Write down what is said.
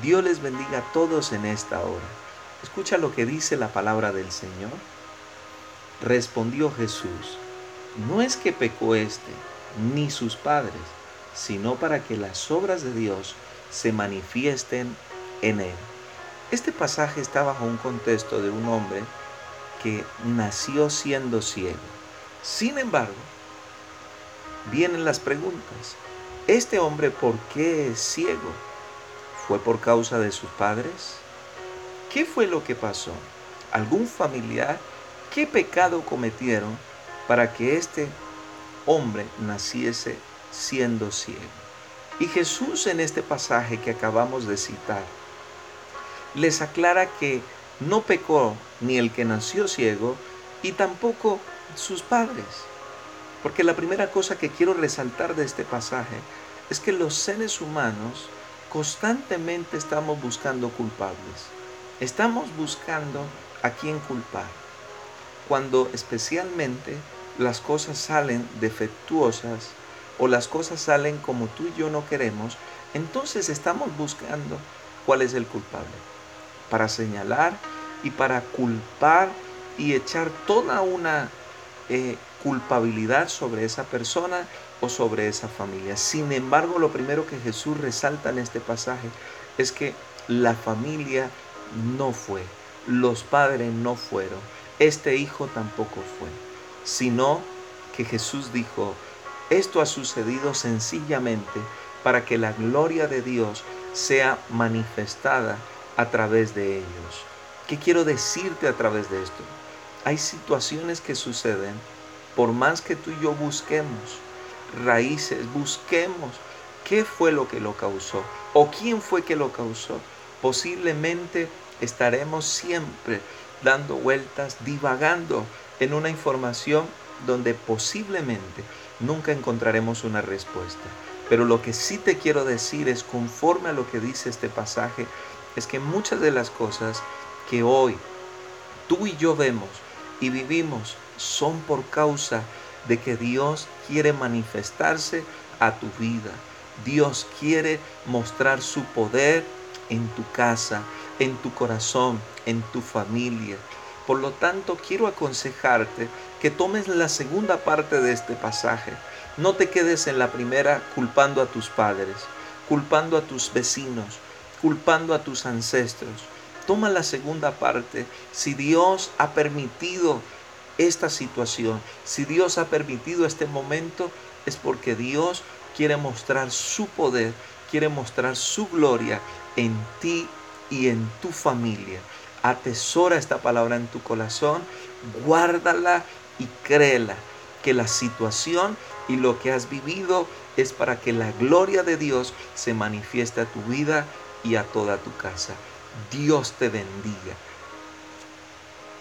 Dios les bendiga a todos en esta hora. Escucha lo que dice la palabra del Señor. Respondió Jesús, no es que pecó éste, ni sus padres, sino para que las obras de Dios se manifiesten en él. Este pasaje está bajo un contexto de un hombre que nació siendo ciego. Sin embargo, vienen las preguntas. ¿Este hombre por qué es ciego? ¿Fue por causa de sus padres? ¿Qué fue lo que pasó? ¿Algún familiar? ¿Qué pecado cometieron para que este hombre naciese siendo ciego? Y Jesús en este pasaje que acabamos de citar les aclara que no pecó ni el que nació ciego y tampoco sus padres. Porque la primera cosa que quiero resaltar de este pasaje es que los seres humanos constantemente estamos buscando culpables. Estamos buscando a quién culpar. Cuando especialmente las cosas salen defectuosas o las cosas salen como tú y yo no queremos, entonces estamos buscando cuál es el culpable. Para señalar y para culpar y echar toda una eh, culpabilidad sobre esa persona o sobre esa familia. Sin embargo, lo primero que Jesús resalta en este pasaje es que la familia no fue, los padres no fueron, este hijo tampoco fue, sino que Jesús dijo, esto ha sucedido sencillamente para que la gloria de Dios sea manifestada a través de ellos. ¿Qué quiero decirte a través de esto? Hay situaciones que suceden por más que tú y yo busquemos raíces, busquemos qué fue lo que lo causó o quién fue que lo causó. Posiblemente estaremos siempre dando vueltas, divagando en una información donde posiblemente nunca encontraremos una respuesta. Pero lo que sí te quiero decir es, conforme a lo que dice este pasaje, es que muchas de las cosas que hoy tú y yo vemos y vivimos son por causa de que Dios quiere manifestarse a tu vida. Dios quiere mostrar su poder en tu casa, en tu corazón, en tu familia. Por lo tanto, quiero aconsejarte que tomes la segunda parte de este pasaje. No te quedes en la primera culpando a tus padres, culpando a tus vecinos, culpando a tus ancestros. Toma la segunda parte. Si Dios ha permitido esta situación, si Dios ha permitido este momento, es porque Dios quiere mostrar su poder, quiere mostrar su gloria en ti y en tu familia. Atesora esta palabra en tu corazón, guárdala y créela que la situación y lo que has vivido es para que la gloria de Dios se manifieste a tu vida y a toda tu casa. Dios te bendiga.